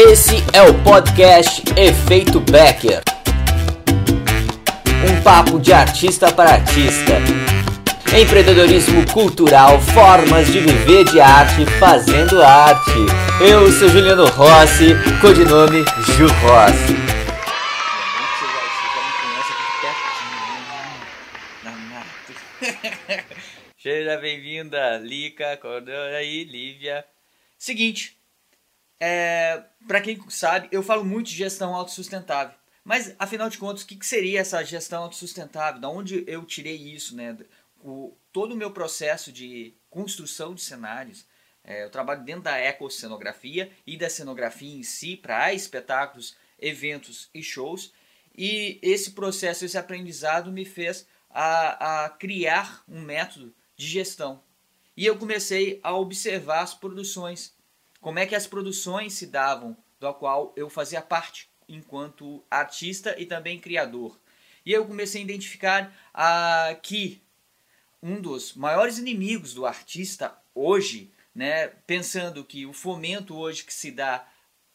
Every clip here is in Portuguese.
Esse é o podcast Efeito Becker. Um papo de artista para artista. Empreendedorismo cultural, formas de viver de arte fazendo arte. Eu sou Juliano Rossi, codinome Ju Rossi. Seja bem-vinda, Lica, aí, Lívia. Seguinte, é, para quem sabe, eu falo muito de gestão autossustentável. Mas, afinal de contas, o que, que seria essa gestão autossustentável? Da onde eu tirei isso, né? O, todo o meu processo de construção de cenários, é, eu trabalho dentro da ecocenografia e da cenografia em si, para espetáculos, eventos e shows. E esse processo, esse aprendizado me fez a, a criar um método de gestão. E eu comecei a observar as produções como é que as produções se davam, do qual eu fazia parte enquanto artista e também criador. E eu comecei a identificar ah, que um dos maiores inimigos do artista hoje, né, pensando que o fomento hoje que se dá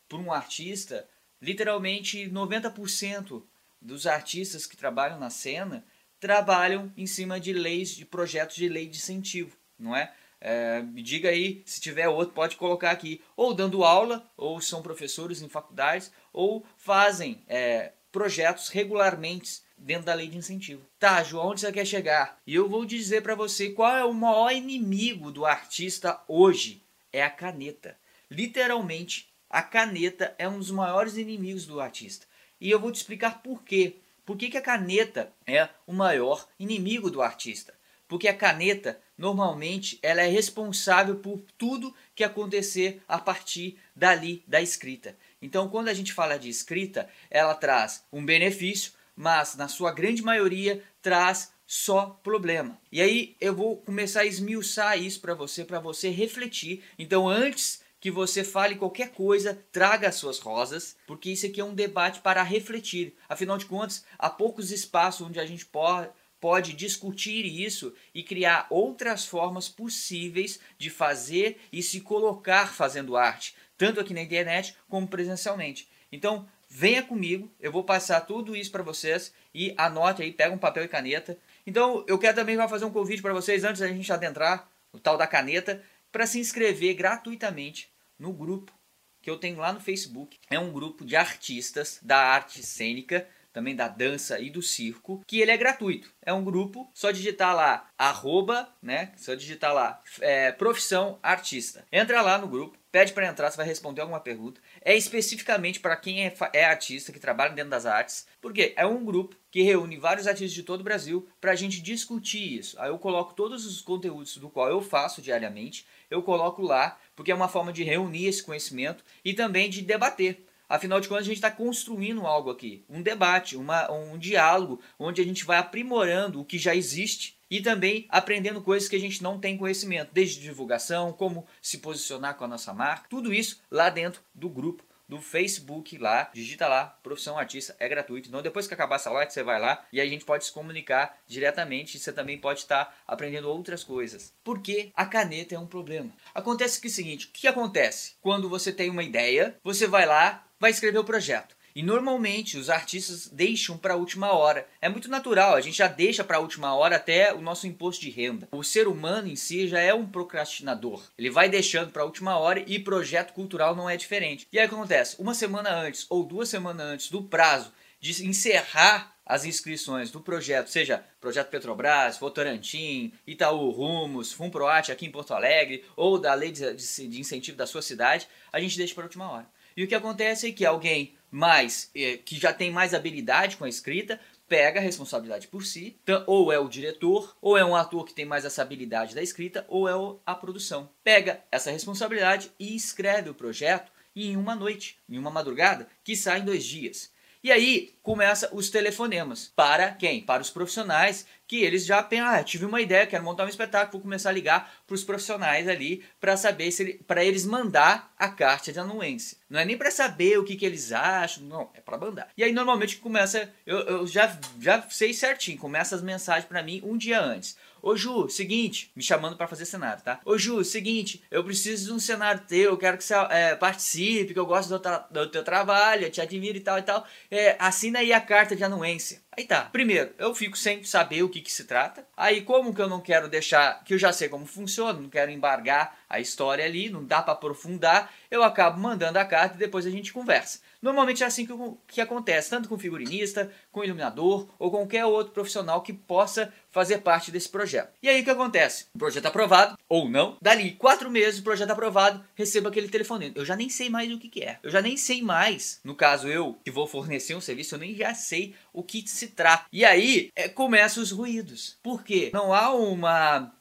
por um artista, literalmente 90% dos artistas que trabalham na cena trabalham em cima de leis, de projetos de lei de incentivo, não é? É, me diga aí, se tiver outro, pode colocar aqui. Ou dando aula, ou são professores em faculdades, ou fazem é, projetos regularmente dentro da lei de incentivo. Tá, João, onde você quer chegar? E eu vou dizer para você qual é o maior inimigo do artista hoje. É a caneta. Literalmente, a caneta é um dos maiores inimigos do artista. E eu vou te explicar por quê. Por que, que a caneta é o maior inimigo do artista? Porque a caneta normalmente ela é responsável por tudo que acontecer a partir dali da escrita. Então, quando a gente fala de escrita, ela traz um benefício, mas na sua grande maioria traz só problema. E aí eu vou começar a esmiuçar isso para você, para você refletir. Então, antes que você fale qualquer coisa, traga as suas rosas, porque isso aqui é um debate para refletir. Afinal de contas, há poucos espaços onde a gente pode pode discutir isso e criar outras formas possíveis de fazer e se colocar fazendo arte, tanto aqui na internet como presencialmente. Então, venha comigo, eu vou passar tudo isso para vocês e anote aí, pega um papel e caneta. Então, eu quero também fazer um convite para vocês antes da gente adentrar o tal da caneta, para se inscrever gratuitamente no grupo que eu tenho lá no Facebook. É um grupo de artistas da arte cênica também da dança e do circo, que ele é gratuito. É um grupo, só digitar lá arroba, né? Só digitar lá é, profissão artista. Entra lá no grupo, pede para entrar, você vai responder alguma pergunta. É especificamente para quem é, é, artista, que trabalha dentro das artes, porque é um grupo que reúne vários artistas de todo o Brasil para a gente discutir isso. Aí eu coloco todos os conteúdos do qual eu faço diariamente, eu coloco lá, porque é uma forma de reunir esse conhecimento e também de debater. Afinal de contas, a gente está construindo algo aqui, um debate, uma, um diálogo, onde a gente vai aprimorando o que já existe e também aprendendo coisas que a gente não tem conhecimento, desde divulgação, como se posicionar com a nossa marca, tudo isso lá dentro do grupo do Facebook lá, digita lá, Profissão Artista, é gratuito. Então depois que acabar essa live, você vai lá e a gente pode se comunicar diretamente. Você também pode estar aprendendo outras coisas. Porque a caneta é um problema. Acontece que é o seguinte, o que acontece? Quando você tem uma ideia, você vai lá, vai escrever o projeto. E normalmente os artistas deixam para a última hora. É muito natural, a gente já deixa para a última hora até o nosso imposto de renda. O ser humano em si já é um procrastinador. Ele vai deixando para a última hora e projeto cultural não é diferente. E aí acontece, uma semana antes ou duas semanas antes do prazo de encerrar as inscrições do projeto, seja Projeto Petrobras, Votorantim, Itaú Rumos, Fumproat aqui em Porto Alegre, ou da lei de, de incentivo da sua cidade, a gente deixa para a última hora. E o que acontece é que alguém mais eh, que já tem mais habilidade com a escrita pega a responsabilidade por si, ou é o diretor, ou é um ator que tem mais essa habilidade da escrita, ou é a produção. Pega essa responsabilidade e escreve o projeto em uma noite, em uma madrugada, que sai em dois dias. E aí começa os telefonemas. Para quem? Para os profissionais que eles já pensam, ah, tive uma ideia, quero montar um espetáculo, vou começar a ligar para os profissionais ali para saber se ele, para eles mandar a carta de anuência. Não é nem para saber o que, que eles acham, não, é para mandar. E aí normalmente começa, eu, eu já, já sei certinho, começa as mensagens para mim um dia antes. Ô Ju, seguinte, me chamando para fazer cenário, tá? Ô Ju, seguinte, eu preciso de um cenário teu, eu quero que você é, participe, que eu gosto do, do teu trabalho, eu te admiro e tal e tal. É, assina aí a carta de anuência. Aí tá. Primeiro, eu fico sem saber o que, que se trata. Aí, como que eu não quero deixar, que eu já sei como funciona, não quero embargar a história ali, não dá para aprofundar, eu acabo mandando a carta e depois a gente conversa. Normalmente é assim que, que acontece, tanto com figurinista, com iluminador ou qualquer outro profissional que possa fazer parte desse projeto. E aí o que acontece? O projeto aprovado, ou não, dali quatro meses o projeto aprovado, recebo aquele telefonema. Eu já nem sei mais o que, que é. Eu já nem sei mais, no caso eu que vou fornecer um serviço, eu nem já sei o que se trata. E aí é, começam os ruídos. Por quê? Não há um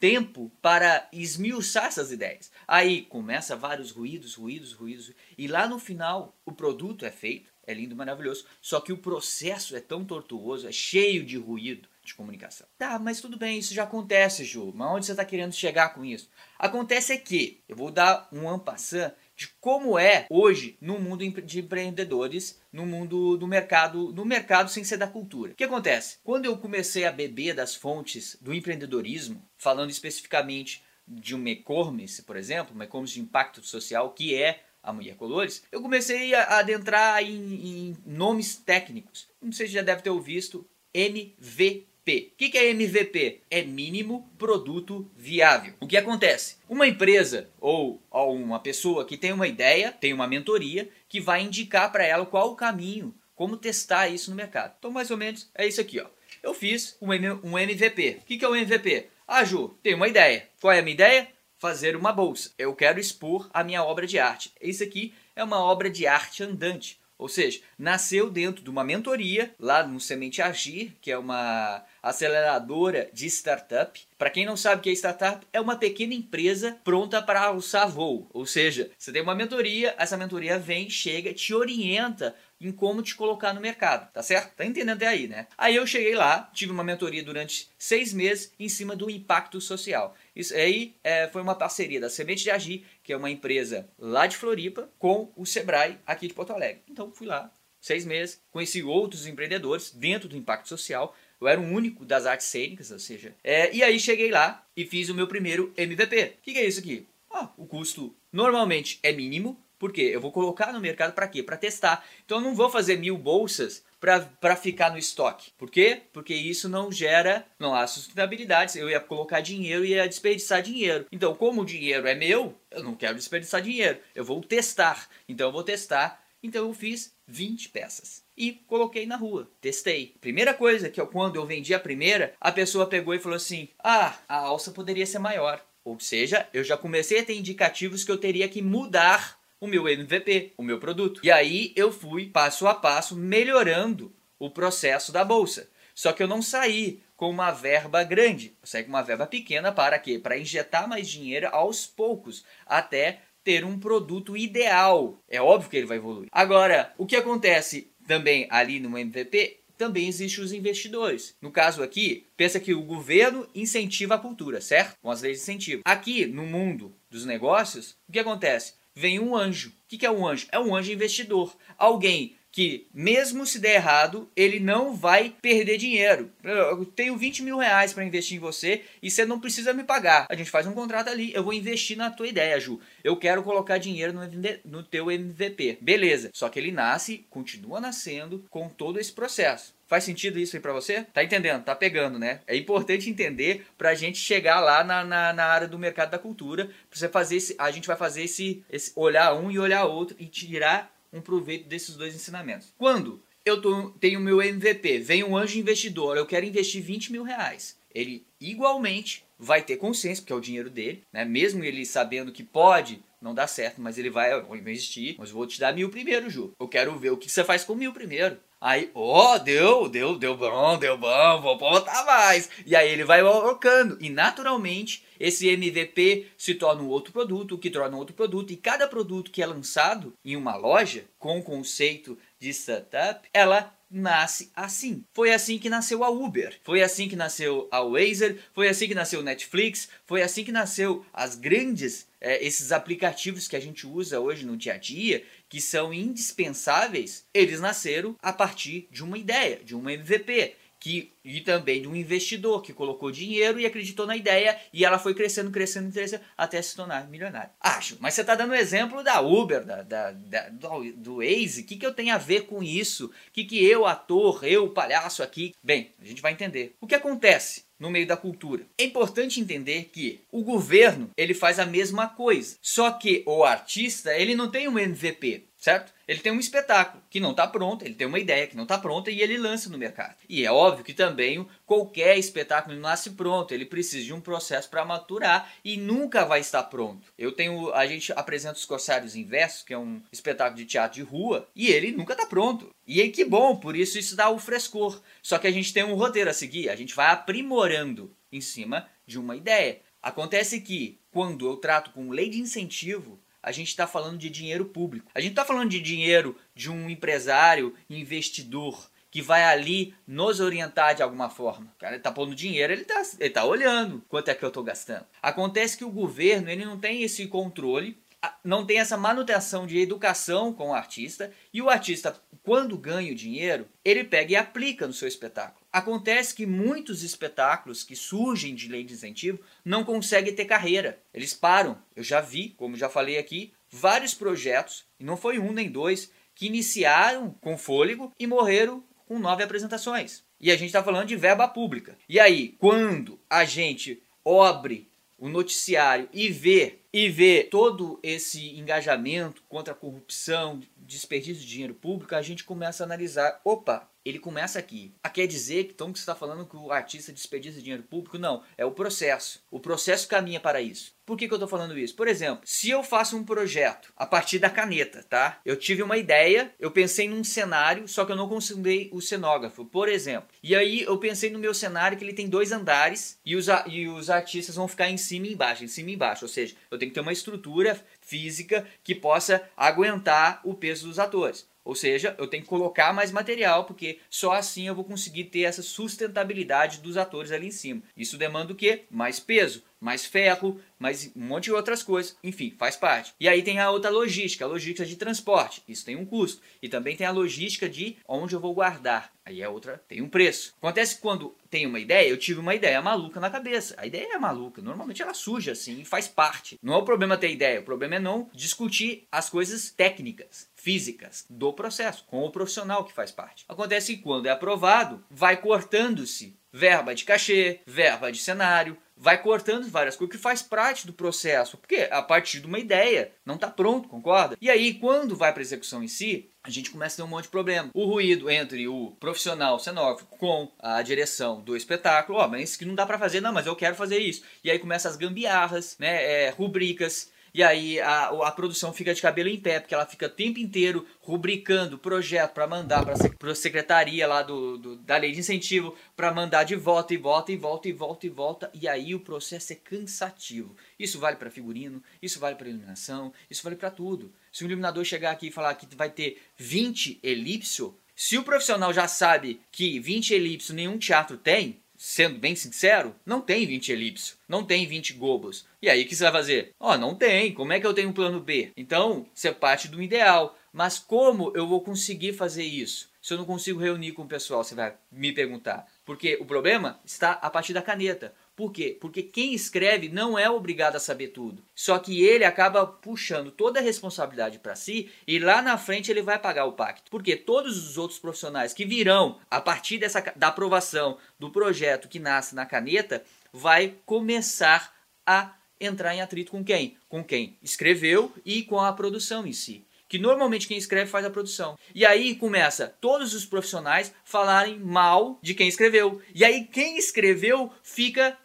tempo para esmiuçar essas ideias. Aí começa vários ruídos, ruídos, ruídos. E lá no final o produto é feito, é lindo, maravilhoso. Só que o processo é tão tortuoso, é cheio de ruído de comunicação. Tá, mas tudo bem, isso já acontece, Ju. Mas onde você está querendo chegar com isso? Acontece é que eu vou dar um ampassant de como é hoje no mundo de empreendedores, no mundo do mercado, no mercado sem ser da cultura. O que acontece? Quando eu comecei a beber das fontes do empreendedorismo, falando especificamente de um e-commerce, por exemplo, e-commerce de impacto social, que é a Mulher Colores, eu comecei a adentrar em, em nomes técnicos. Não sei se já deve ter ouvido MVP. O que é MVP? É mínimo produto viável. O que acontece? Uma empresa ou, uma pessoa que tem uma ideia, tem uma mentoria, que vai indicar para ela qual o caminho, como testar isso no mercado. Então, mais ou menos, é isso aqui. Ó. Eu fiz um, um MVP. O que é o um MVP? Ah, Ju, tenho uma ideia. Qual é a minha ideia? Fazer uma bolsa. Eu quero expor a minha obra de arte. Isso aqui é uma obra de arte andante. Ou seja, nasceu dentro de uma mentoria lá no Semente Agir, que é uma aceleradora de startup. Para quem não sabe o que é startup, é uma pequena empresa pronta para alçar voo. Ou seja, você tem uma mentoria, essa mentoria vem, chega, te orienta em como te colocar no mercado, tá certo? Tá entendendo até aí, né? Aí eu cheguei lá, tive uma mentoria durante seis meses em cima do impacto social. Isso aí é, foi uma parceria da Semente de Agir, que é uma empresa lá de Floripa, com o Sebrae aqui de Porto Alegre. Então fui lá, seis meses, conheci outros empreendedores dentro do impacto social. Eu era o único das artes cênicas, ou seja. É, e aí cheguei lá e fiz o meu primeiro MVP. O que, que é isso aqui? Ah, o custo normalmente é mínimo, por quê? Eu vou colocar no mercado para quê? Para testar. Então eu não vou fazer mil bolsas para ficar no estoque. Por quê? Porque isso não gera, não há sustentabilidade. Eu ia colocar dinheiro e ia desperdiçar dinheiro. Então, como o dinheiro é meu, eu não quero desperdiçar dinheiro. Eu vou testar. Então eu vou testar. Então eu fiz 20 peças e coloquei na rua. Testei. Primeira coisa que eu, quando eu vendi a primeira, a pessoa pegou e falou assim: "Ah, a alça poderia ser maior". Ou seja, eu já comecei a ter indicativos que eu teria que mudar o meu MVP, o meu produto. E aí eu fui passo a passo melhorando o processo da bolsa. Só que eu não saí com uma verba grande, eu saí com uma verba pequena para quê? Para injetar mais dinheiro aos poucos, até ter um produto ideal. É óbvio que ele vai evoluir. Agora, o que acontece também ali no MVP também existem os investidores. No caso aqui, pensa que o governo incentiva a cultura, certo? Com as leis de incentivo. Aqui, no mundo dos negócios, o que acontece? Vem um anjo. O que é um anjo? É um anjo investidor. Alguém que, mesmo se der errado, ele não vai perder dinheiro. Eu tenho 20 mil reais para investir em você e você não precisa me pagar. A gente faz um contrato ali, eu vou investir na tua ideia, Ju. Eu quero colocar dinheiro no, no teu MVP. Beleza. Só que ele nasce, continua nascendo com todo esse processo. Faz sentido isso aí pra você? Tá entendendo? Tá pegando, né? É importante entender pra gente chegar lá na, na, na área do mercado da cultura. Pra você fazer esse, a gente vai fazer esse, esse olhar um e olhar outro e tirar um proveito desses dois ensinamentos. Quando eu tô, tenho meu MVP, vem um anjo investidor, eu quero investir 20 mil reais. Ele igualmente vai ter consciência, porque é o dinheiro dele, né? Mesmo ele sabendo que pode não dar certo, mas ele vai investir, mas eu vou te dar mil primeiro, Ju. Eu quero ver o que você faz com mil primeiro. Aí, ó, oh, deu, deu, deu bom, deu bom, vou botar mais. E aí ele vai colocando. E naturalmente, esse MVP se torna um outro produto, que torna um outro produto. E cada produto que é lançado em uma loja, com o conceito de startup, ela nasce assim. Foi assim que nasceu a Uber, foi assim que nasceu a Wazer, foi assim que nasceu o Netflix, foi assim que nasceu as grandes é, esses aplicativos que a gente usa hoje no dia a dia, que são indispensáveis, eles nasceram a partir de uma ideia, de um MVP, que, e também de um investidor que colocou dinheiro e acreditou na ideia e ela foi crescendo, crescendo, crescendo até se tornar milionário. Acho, mas você está dando o exemplo da Uber, da, da, da do, do Waze, o que, que eu tenho a ver com isso? O que, que eu, ator, eu, palhaço aqui? Bem, a gente vai entender. O que acontece? no meio da cultura. É importante entender que o governo ele faz a mesma coisa, só que o artista ele não tem um MVP certo? Ele tem um espetáculo que não está pronto, ele tem uma ideia que não está pronta e ele lança no mercado. E é óbvio que também qualquer espetáculo não nasce pronto, ele precisa de um processo para maturar e nunca vai estar pronto. Eu tenho, a gente apresenta os Corsários Inversos, que é um espetáculo de teatro de rua, e ele nunca está pronto. E aí que bom, por isso isso dá o frescor. Só que a gente tem um roteiro a seguir, a gente vai aprimorando em cima de uma ideia. Acontece que quando eu trato com lei de incentivo, a gente está falando de dinheiro público. A gente está falando de dinheiro de um empresário, investidor, que vai ali nos orientar de alguma forma. O cara está pondo dinheiro, ele está ele tá olhando quanto é que eu estou gastando. Acontece que o governo ele não tem esse controle, não tem essa manutenção de educação com o artista, e o artista, quando ganha o dinheiro, ele pega e aplica no seu espetáculo. Acontece que muitos espetáculos que surgem de lei de incentivo não conseguem ter carreira. Eles param. Eu já vi, como já falei aqui, vários projetos, e não foi um nem dois, que iniciaram com fôlego e morreram com nove apresentações. E a gente está falando de verba pública. E aí, quando a gente abre o noticiário e vê e vê todo esse engajamento contra a corrupção, desperdício de dinheiro público, a gente começa a analisar, opa, ele começa aqui. Ah, quer dizer que então que você está falando que o artista desperdiça dinheiro público? Não, é o processo. O processo caminha para isso. Por que, que eu estou falando isso? Por exemplo, se eu faço um projeto a partir da caneta, tá? Eu tive uma ideia, eu pensei num cenário, só que eu não consultei o cenógrafo, por exemplo. E aí eu pensei no meu cenário que ele tem dois andares e os, e os artistas vão ficar em cima e embaixo, em cima e embaixo. Ou seja, eu tenho que ter uma estrutura física que possa aguentar o peso dos atores. Ou seja, eu tenho que colocar mais material, porque só assim eu vou conseguir ter essa sustentabilidade dos atores ali em cima. Isso demanda o quê? Mais peso, mais ferro, mais um monte de outras coisas. Enfim, faz parte. E aí tem a outra logística, a logística de transporte. Isso tem um custo. E também tem a logística de onde eu vou guardar. Aí é outra, tem um preço. Acontece que quando tem uma ideia, eu tive uma ideia maluca na cabeça. A ideia é maluca, normalmente ela surge assim e faz parte. Não é o problema ter ideia, o problema é não discutir as coisas técnicas físicas do processo com o profissional que faz parte. Acontece que quando é aprovado, vai cortando-se verba de cachê, verba de cenário, vai cortando várias coisas que faz parte do processo, porque a partir de uma ideia não está pronto, concorda? E aí quando vai para a execução em si, a gente começa a ter um monte de problema. O ruído entre o profissional cenógrafo com a direção do espetáculo, ó, oh, mas isso que não dá para fazer, não, mas eu quero fazer isso. E aí começa as gambiarras, né, é, rubricas, e aí a, a produção fica de cabelo em pé, porque ela fica o tempo inteiro rubricando projeto para mandar para a secretaria lá do, do, da lei de incentivo, para mandar de volta e volta e volta e volta e volta. E aí o processo é cansativo. Isso vale para figurino, isso vale para iluminação, isso vale para tudo. Se um iluminador chegar aqui e falar que vai ter 20 elipso, se o profissional já sabe que 20 elipso nenhum teatro tem, sendo bem sincero, não tem 20 elipso, não tem 20 gobos. E aí o que você vai fazer? Ó, oh, não tem, como é que eu tenho um plano B? Então, você parte do ideal. Mas como eu vou conseguir fazer isso? Se eu não consigo reunir com o pessoal, você vai me perguntar. Porque o problema está a partir da caneta. Por quê? Porque quem escreve não é obrigado a saber tudo. Só que ele acaba puxando toda a responsabilidade para si e lá na frente ele vai pagar o pacto. Porque todos os outros profissionais que virão a partir dessa, da aprovação do projeto que nasce na caneta vai começar a entrar em atrito com quem? Com quem escreveu e com a produção em si que normalmente quem escreve faz a produção. E aí começa todos os profissionais falarem mal de quem escreveu. E aí quem escreveu fica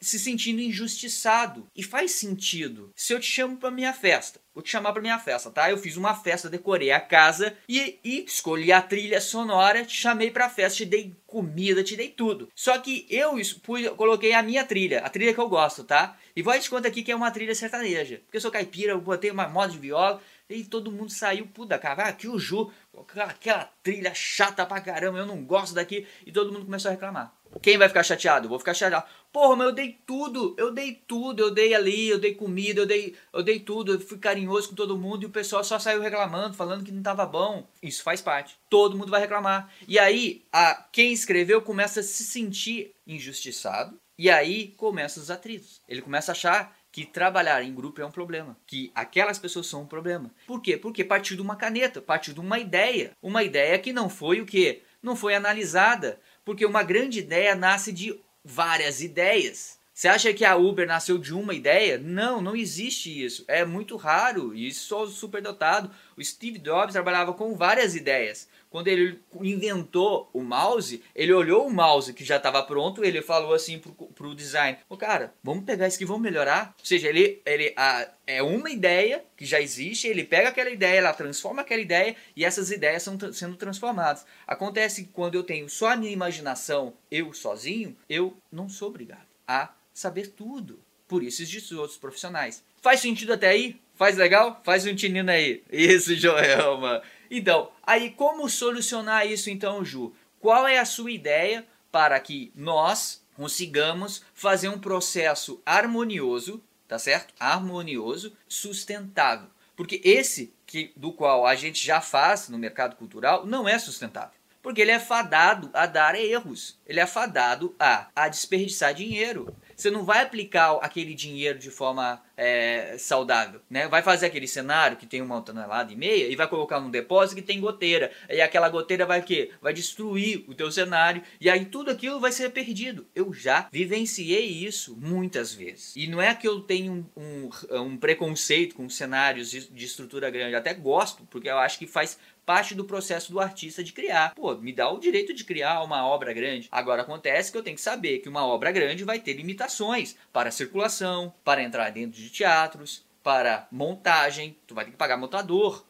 se sentindo injustiçado. E faz sentido. Se eu te chamo para minha festa, vou te chamar para minha festa, tá? Eu fiz uma festa, decorei a casa e, e escolhi a trilha sonora, te chamei para festa, te dei comida, te dei tudo. Só que eu pus, coloquei a minha trilha, a trilha que eu gosto, tá? E vou te contar aqui que é uma trilha sertaneja. Porque eu sou caipira, eu botei uma moda de viola e todo mundo saiu, puta, cara, aqui o Ju, aquela trilha chata pra caramba, eu não gosto daqui. E todo mundo começou a reclamar. Quem vai ficar chateado? Eu vou ficar chateado. Porra, mas eu dei tudo, eu dei tudo, eu dei ali, eu dei comida, eu dei, eu dei tudo, eu fui carinhoso com todo mundo e o pessoal só saiu reclamando, falando que não tava bom. Isso faz parte. Todo mundo vai reclamar. E aí, a, quem escreveu começa a se sentir injustiçado e aí começam os atritos. Ele começa a achar que trabalhar em grupo é um problema, que aquelas pessoas são um problema. Por quê? Porque partiu de uma caneta, partiu de uma ideia, uma ideia que não foi o que não foi analisada, porque uma grande ideia nasce de várias ideias. Você acha que a Uber nasceu de uma ideia? Não, não existe isso. É muito raro e só o superdotado. O Steve Jobs trabalhava com várias ideias quando ele inventou o mouse, ele olhou o mouse que já estava pronto, ele falou assim pro, pro design, o cara, vamos pegar isso aqui, vamos melhorar. Ou seja, ele, ele a, é uma ideia que já existe, ele pega aquela ideia, ela transforma aquela ideia e essas ideias estão sendo transformadas. Acontece que quando eu tenho só a minha imaginação, eu sozinho, eu não sou obrigado a saber tudo. Por isso existem outros profissionais. Faz sentido até aí? Faz legal? Faz um tinino aí. Isso, Joelma. Então, aí como solucionar isso então, Ju? Qual é a sua ideia para que nós consigamos fazer um processo harmonioso, tá certo? Harmonioso, sustentável. Porque esse que do qual a gente já faz no mercado cultural não é sustentável. Porque ele é fadado a dar erros. Ele é fadado a, a desperdiçar dinheiro. Você não vai aplicar aquele dinheiro de forma é, saudável, né? Vai fazer aquele cenário que tem uma tonelada e meia e vai colocar num depósito que tem goteira. E aquela goteira vai o quê? Vai destruir o teu cenário e aí tudo aquilo vai ser perdido. Eu já vivenciei isso muitas vezes. E não é que eu tenho um, um, um preconceito com cenários de, de estrutura grande. Eu até gosto, porque eu acho que faz parte do processo do artista de criar. Pô, me dá o direito de criar uma obra grande. Agora acontece que eu tenho que saber que uma obra grande vai ter limitações para circulação, para entrar dentro de teatros, para montagem, tu vai ter que pagar montador.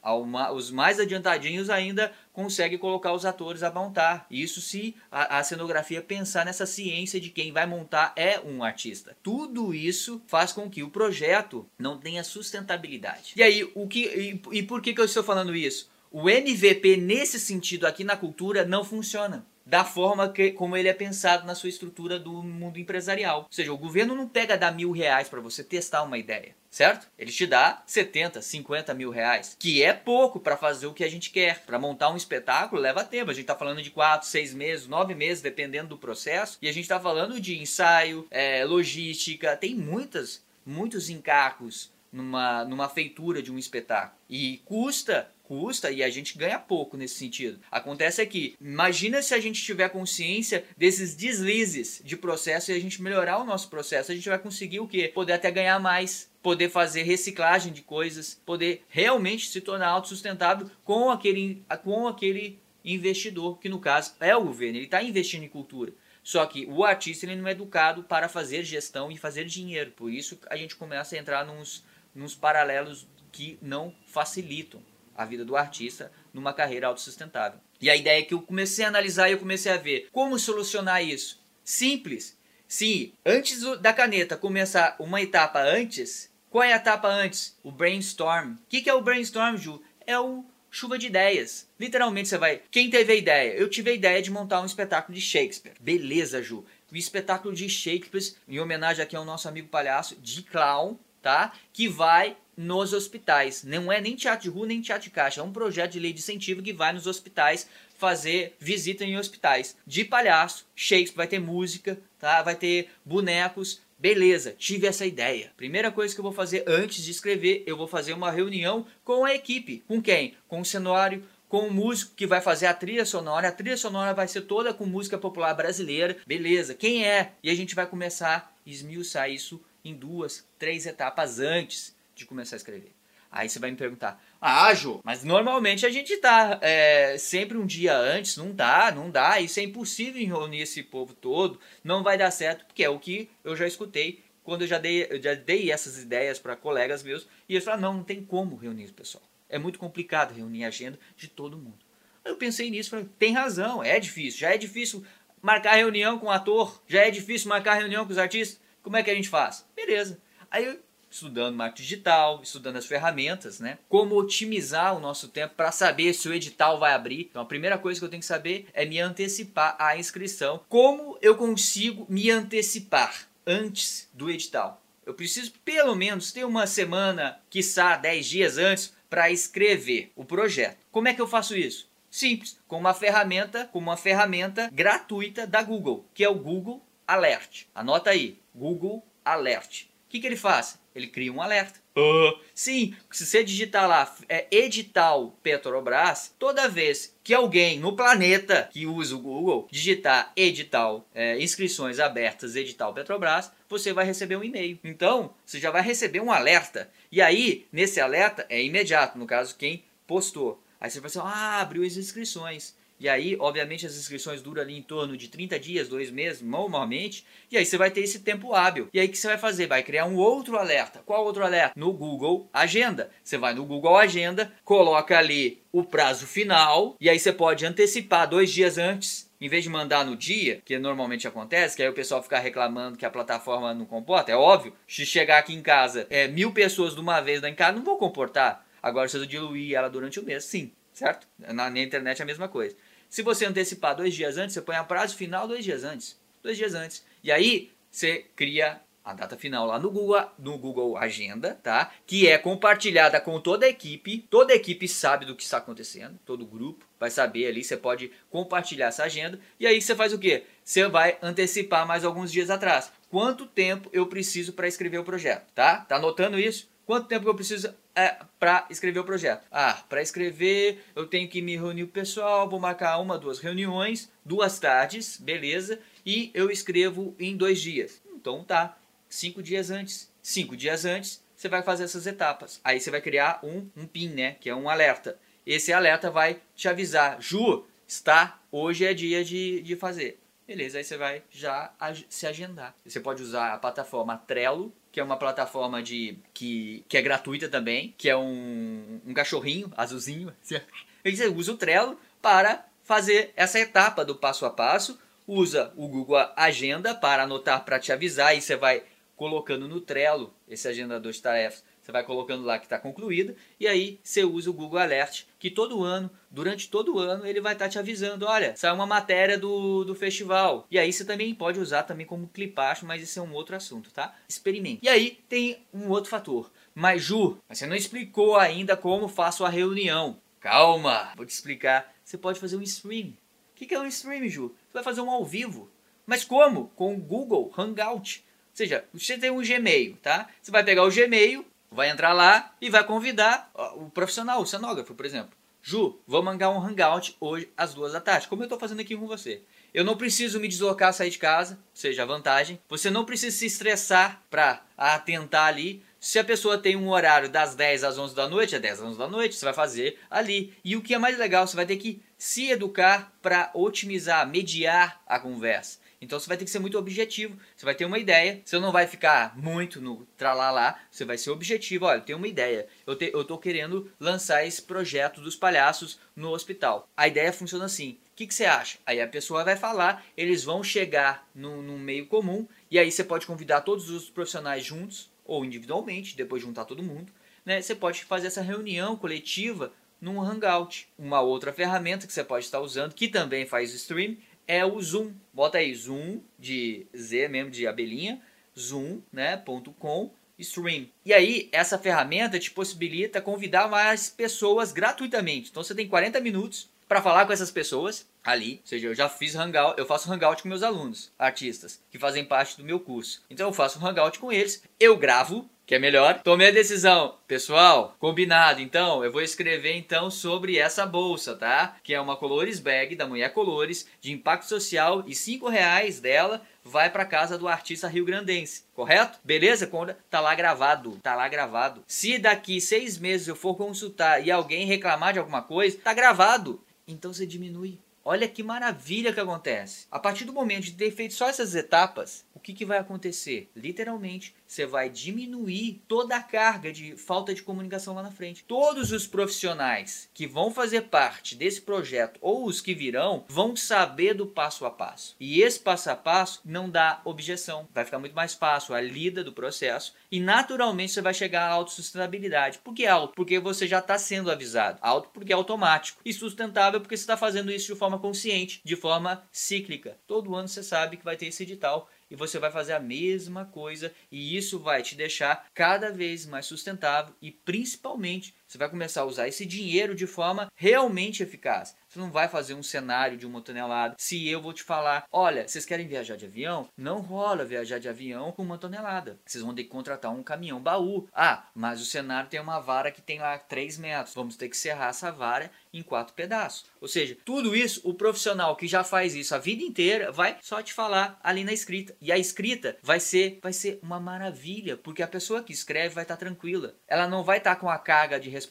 Os mais adiantadinhos ainda conseguem colocar os atores a montar. Isso se a, a, cenografia pensar nessa ciência de quem vai montar é um artista. Tudo isso faz com que o projeto não tenha sustentabilidade. E aí, o que e, e por que, que eu estou falando isso? O MVP nesse sentido aqui na cultura não funciona da forma que, como ele é pensado na sua estrutura do mundo empresarial. Ou seja, o governo não pega dar mil reais para você testar uma ideia, certo? Ele te dá 70, 50 mil reais, que é pouco para fazer o que a gente quer. Para montar um espetáculo leva tempo. A gente está falando de 4, 6 meses, 9 meses, dependendo do processo. E a gente está falando de ensaio, é, logística, tem muitas, muitos encargos numa, numa feitura de um espetáculo. E custa custa e a gente ganha pouco nesse sentido. Acontece aqui, imagina se a gente tiver consciência desses deslizes de processo e a gente melhorar o nosso processo, a gente vai conseguir o quê? Poder até ganhar mais, poder fazer reciclagem de coisas, poder realmente se tornar autossustentável com aquele, com aquele investidor, que no caso é o governo, ele está investindo em cultura. Só que o artista ele não é educado para fazer gestão e fazer dinheiro. Por isso a gente começa a entrar nos, nos paralelos que não facilitam a vida do artista numa carreira autossustentável. E a ideia é que eu comecei a analisar e eu comecei a ver como solucionar isso. Simples. Se antes da caneta começar uma etapa antes, qual é a etapa antes? O brainstorm. O que, que é o brainstorm, Ju? É o chuva de ideias. Literalmente você vai. Quem teve a ideia? Eu tive a ideia de montar um espetáculo de Shakespeare. Beleza, Ju. O espetáculo de Shakespeare, em homenagem aqui ao nosso amigo palhaço, de clown, tá? Que vai nos hospitais. Não é nem teatro de rua, nem teatro de caixa. É um projeto de lei de incentivo que vai nos hospitais fazer visita em hospitais. De palhaço, Shakespeare, vai ter música, tá? vai ter bonecos. Beleza, tive essa ideia. Primeira coisa que eu vou fazer antes de escrever, eu vou fazer uma reunião com a equipe. Com quem? Com o cenário, com o músico que vai fazer a trilha sonora. A trilha sonora vai ser toda com música popular brasileira. Beleza, quem é? E a gente vai começar a esmiuçar isso em duas, três etapas antes de começar a escrever. Aí você vai me perguntar, ah, Jô, mas normalmente a gente tá é, sempre um dia antes, não dá, não dá, isso é impossível reunir esse povo todo, não vai dar certo, porque é o que eu já escutei quando eu já dei, eu já dei essas ideias para colegas meus, e eles falaram, não, não tem como reunir o pessoal. É muito complicado reunir a agenda de todo mundo. Eu pensei nisso, falei, tem razão, é difícil, já é difícil marcar reunião com o ator, já é difícil marcar reunião com os artistas, como é que a gente faz? Beleza. Aí estudando marketing digital, estudando as ferramentas, né? Como otimizar o nosso tempo para saber se o edital vai abrir. Então a primeira coisa que eu tenho que saber é me antecipar à inscrição. Como eu consigo me antecipar antes do edital? Eu preciso pelo menos ter uma semana, quiçá 10 dias antes, para escrever o projeto. Como é que eu faço isso? Simples, com uma ferramenta, com uma ferramenta gratuita da Google, que é o Google Alert. Anota aí, Google Alert. O que, que ele faz? Ele cria um alerta. Uh, sim, se você digitar lá é, edital Petrobras, toda vez que alguém no planeta que usa o Google digitar edital, é, inscrições abertas, edital Petrobras, você vai receber um e-mail. Então, você já vai receber um alerta. E aí, nesse alerta, é imediato, no caso, quem postou. Aí você vai assim, ah, abriu as inscrições. E aí, obviamente, as inscrições duram ali em torno de 30 dias, dois meses, normalmente. E aí você vai ter esse tempo hábil. E aí o que você vai fazer? Vai criar um outro alerta. Qual outro alerta? No Google Agenda. Você vai no Google Agenda, coloca ali o prazo final. E aí você pode antecipar dois dias antes em vez de mandar no dia, que normalmente acontece, que aí o pessoal fica reclamando que a plataforma não comporta, é óbvio, se chegar aqui em casa é, mil pessoas de uma vez lá em casa, não vou comportar. Agora, se eu diluir ela durante o mês, sim, certo? Na, na internet é a mesma coisa. Se você antecipar dois dias antes, você põe a prazo final dois dias antes. Dois dias antes. E aí, você cria a data final lá no Google, no Google Agenda, tá? Que é compartilhada com toda a equipe. Toda a equipe sabe do que está acontecendo, todo grupo vai saber ali, você pode compartilhar essa agenda. E aí você faz o quê? Você vai antecipar mais alguns dias atrás. Quanto tempo eu preciso para escrever o projeto, tá? Tá anotando isso? Quanto tempo eu preciso é, para escrever o projeto? Ah, para escrever eu tenho que me reunir com o pessoal, vou marcar uma, duas reuniões, duas tardes, beleza, e eu escrevo em dois dias. Então tá, cinco dias antes. Cinco dias antes você vai fazer essas etapas. Aí você vai criar um, um PIN, né, que é um alerta. Esse alerta vai te avisar, Ju, está, hoje é dia de, de fazer. Beleza, aí você vai já se agendar. Você pode usar a plataforma Trello, que é uma plataforma de que, que é gratuita também, que é um, um cachorrinho azulzinho. Você usa o Trello para fazer essa etapa do passo a passo. Usa o Google Agenda para anotar, para te avisar, e você vai colocando no Trello esse agendador de tarefas você vai colocando lá que está concluída e aí você usa o Google Alert, que todo ano, durante todo o ano, ele vai estar tá te avisando, olha, saiu uma matéria do, do festival. E aí você também pode usar também como clipacho, mas isso é um outro assunto, tá? Experimente. E aí tem um outro fator. Mas Ju, você não explicou ainda como faço a reunião. Calma, vou te explicar. Você pode fazer um stream. O que é um stream, Ju? Você vai fazer um ao vivo. Mas como? Com o Google Hangout. Ou seja, você tem um Gmail, tá? Você vai pegar o Gmail, vai entrar lá e vai convidar o profissional, o cenógrafo, por exemplo. Ju, vamos mangar um hangout hoje às duas da tarde, como eu estou fazendo aqui com você. Eu não preciso me deslocar, sair de casa, seja a vantagem. Você não precisa se estressar para atentar ali. Se a pessoa tem um horário das 10 às 11 da noite, é 10 às 11 da noite, você vai fazer ali. E o que é mais legal, você vai ter que se educar para otimizar, mediar a conversa. Então você vai ter que ser muito objetivo. Você vai ter uma ideia, você não vai ficar muito no tralalá, você vai ser objetivo. Olha, eu tenho uma ideia. Eu, te, eu tô querendo lançar esse projeto dos palhaços no hospital. A ideia funciona assim. O que, que você acha? Aí a pessoa vai falar, eles vão chegar num, meio comum, e aí você pode convidar todos os profissionais juntos, ou individualmente, depois juntar todo mundo. Né? Você pode fazer essa reunião coletiva num Hangout. Uma outra ferramenta que você pode estar usando, que também faz stream, é o Zoom. Bota aí Zoom de Z mesmo de abelhinha, zoom, né, .com stream. E aí essa ferramenta te possibilita convidar mais pessoas gratuitamente. Então você tem 40 minutos para falar com essas pessoas ali, ou seja, eu já fiz hangout, eu faço hangout com meus alunos, artistas, que fazem parte do meu curso. Então eu faço um hangout com eles, eu gravo que é melhor. Tomei a decisão, pessoal, combinado. Então, eu vou escrever então sobre essa bolsa, tá? Que é uma Colores Bag da Mulher Colores, de impacto social e cinco reais dela vai para casa do artista rio-grandense, correto? Beleza? Quando tá lá gravado, tá lá gravado. Se daqui seis meses eu for consultar e alguém reclamar de alguma coisa, tá gravado. Então você diminui. Olha que maravilha que acontece. A partir do momento de ter feito só essas etapas, o que, que vai acontecer? Literalmente, você vai diminuir toda a carga de falta de comunicação lá na frente. Todos os profissionais que vão fazer parte desse projeto ou os que virão vão saber do passo a passo. E esse passo a passo não dá objeção. Vai ficar muito mais fácil a lida do processo e naturalmente você vai chegar à autossustentabilidade. Por que alto? Porque você já está sendo avisado. Alto porque é automático. E sustentável porque você está fazendo isso de forma consciente, de forma cíclica. Todo ano você sabe que vai ter esse edital e você vai fazer a mesma coisa e isso vai te deixar cada vez mais sustentável e principalmente você vai começar a usar esse dinheiro de forma realmente eficaz. Você não vai fazer um cenário de uma tonelada. Se eu vou te falar, olha, vocês querem viajar de avião? Não rola viajar de avião com uma tonelada. Vocês vão ter que contratar um caminhão baú. Ah, mas o cenário tem uma vara que tem lá 3 metros. Vamos ter que serrar essa vara em quatro pedaços. Ou seja, tudo isso, o profissional que já faz isso a vida inteira vai só te falar ali na escrita. E a escrita vai ser, vai ser uma maravilha, porque a pessoa que escreve vai estar tranquila. Ela não vai estar com a carga de responsabilidade.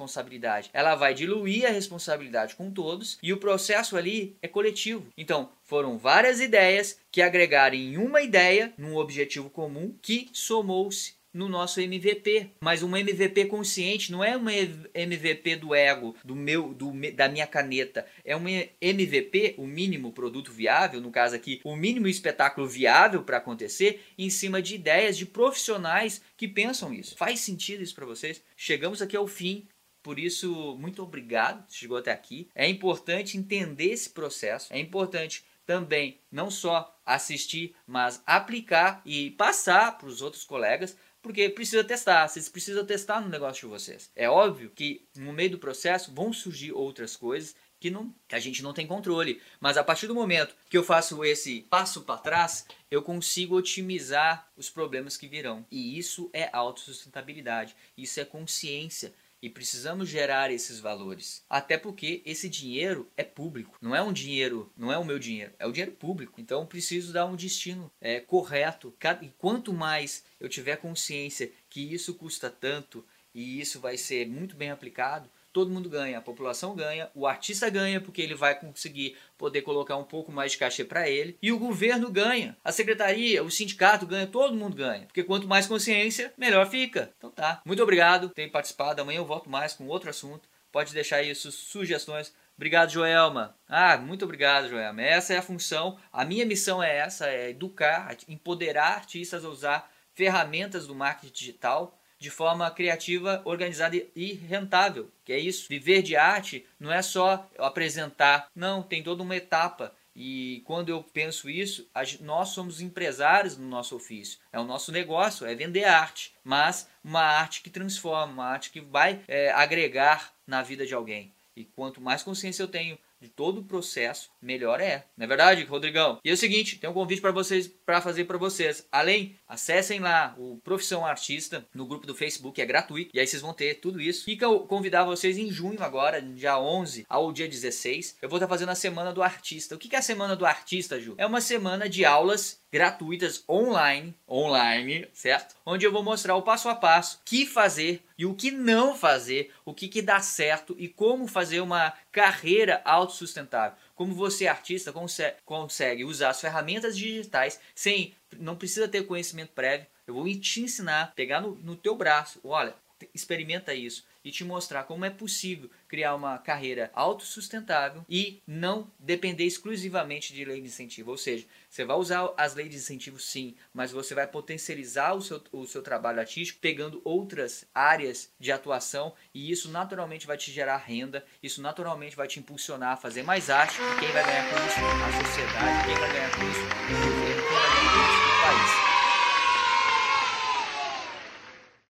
Ela vai diluir a responsabilidade com todos e o processo ali é coletivo. Então, foram várias ideias que agregaram em uma ideia, num objetivo comum, que somou-se no nosso MVP, mas um MVP consciente não é um MVP do ego, do meu, do, da minha caneta, é um MVP, o mínimo produto viável, no caso aqui, o mínimo espetáculo viável para acontecer, em cima de ideias de profissionais que pensam isso. Faz sentido isso para vocês? Chegamos aqui ao fim por isso, muito obrigado, chegou até aqui. É importante entender esse processo, é importante também não só assistir, mas aplicar e passar para os outros colegas, porque precisa testar, vocês precisam testar no negócio de vocês. É óbvio que no meio do processo vão surgir outras coisas que, não, que a gente não tem controle, mas a partir do momento que eu faço esse passo para trás, eu consigo otimizar os problemas que virão. E isso é autossustentabilidade, isso é consciência e precisamos gerar esses valores. Até porque esse dinheiro é público. Não é um dinheiro, não é o meu dinheiro, é o dinheiro público. Então preciso dar um destino é, correto. E quanto mais eu tiver consciência que isso custa tanto e isso vai ser muito bem aplicado, todo mundo ganha, a população ganha, o artista ganha porque ele vai conseguir poder colocar um pouco mais de cachê para ele e o governo ganha, a secretaria, o sindicato ganha, todo mundo ganha, porque quanto mais consciência, melhor fica. Então tá. Muito obrigado por ter participado. Amanhã eu volto mais com outro assunto. Pode deixar aí suas sugestões. Obrigado, Joelma. Ah, muito obrigado, Joelma. Essa é a função. A minha missão é essa, é educar, empoderar artistas a usar ferramentas do marketing digital de forma criativa, organizada e rentável. Que é isso. Viver de arte não é só apresentar, não, tem toda uma etapa. E quando eu penso isso, nós somos empresários no nosso ofício. É o nosso negócio, é vender arte. Mas uma arte que transforma, uma arte que vai é, agregar na vida de alguém. E quanto mais consciência eu tenho de todo o processo, melhor é. Não é verdade, Rodrigão? E é o seguinte, tem um convite para vocês para fazer para vocês. Além, acessem lá o Profissão Artista no grupo do Facebook, é gratuito. E aí vocês vão ter tudo isso. Fica convidar vocês em junho agora, dia 11 ao dia 16. Eu vou estar fazendo a semana do artista. O que é a semana do artista, Ju? É uma semana de aulas gratuitas online, online, certo? Onde eu vou mostrar o passo a passo, que fazer e o que não fazer, o que, que dá certo e como fazer uma carreira autossustentável. Como você, artista, consegue, consegue usar as ferramentas digitais sem. não precisa ter conhecimento prévio. Eu vou te ensinar, pegar no, no teu braço, olha, experimenta isso e te mostrar como é possível criar uma carreira autossustentável e não depender exclusivamente de lei de incentivo. Ou seja, você vai usar as leis de incentivo sim, mas você vai potencializar o seu, o seu trabalho artístico pegando outras áreas de atuação e isso naturalmente vai te gerar renda, isso naturalmente vai te impulsionar a fazer mais arte e quem vai ganhar com isso? A sociedade, quem vai ganhar com isso?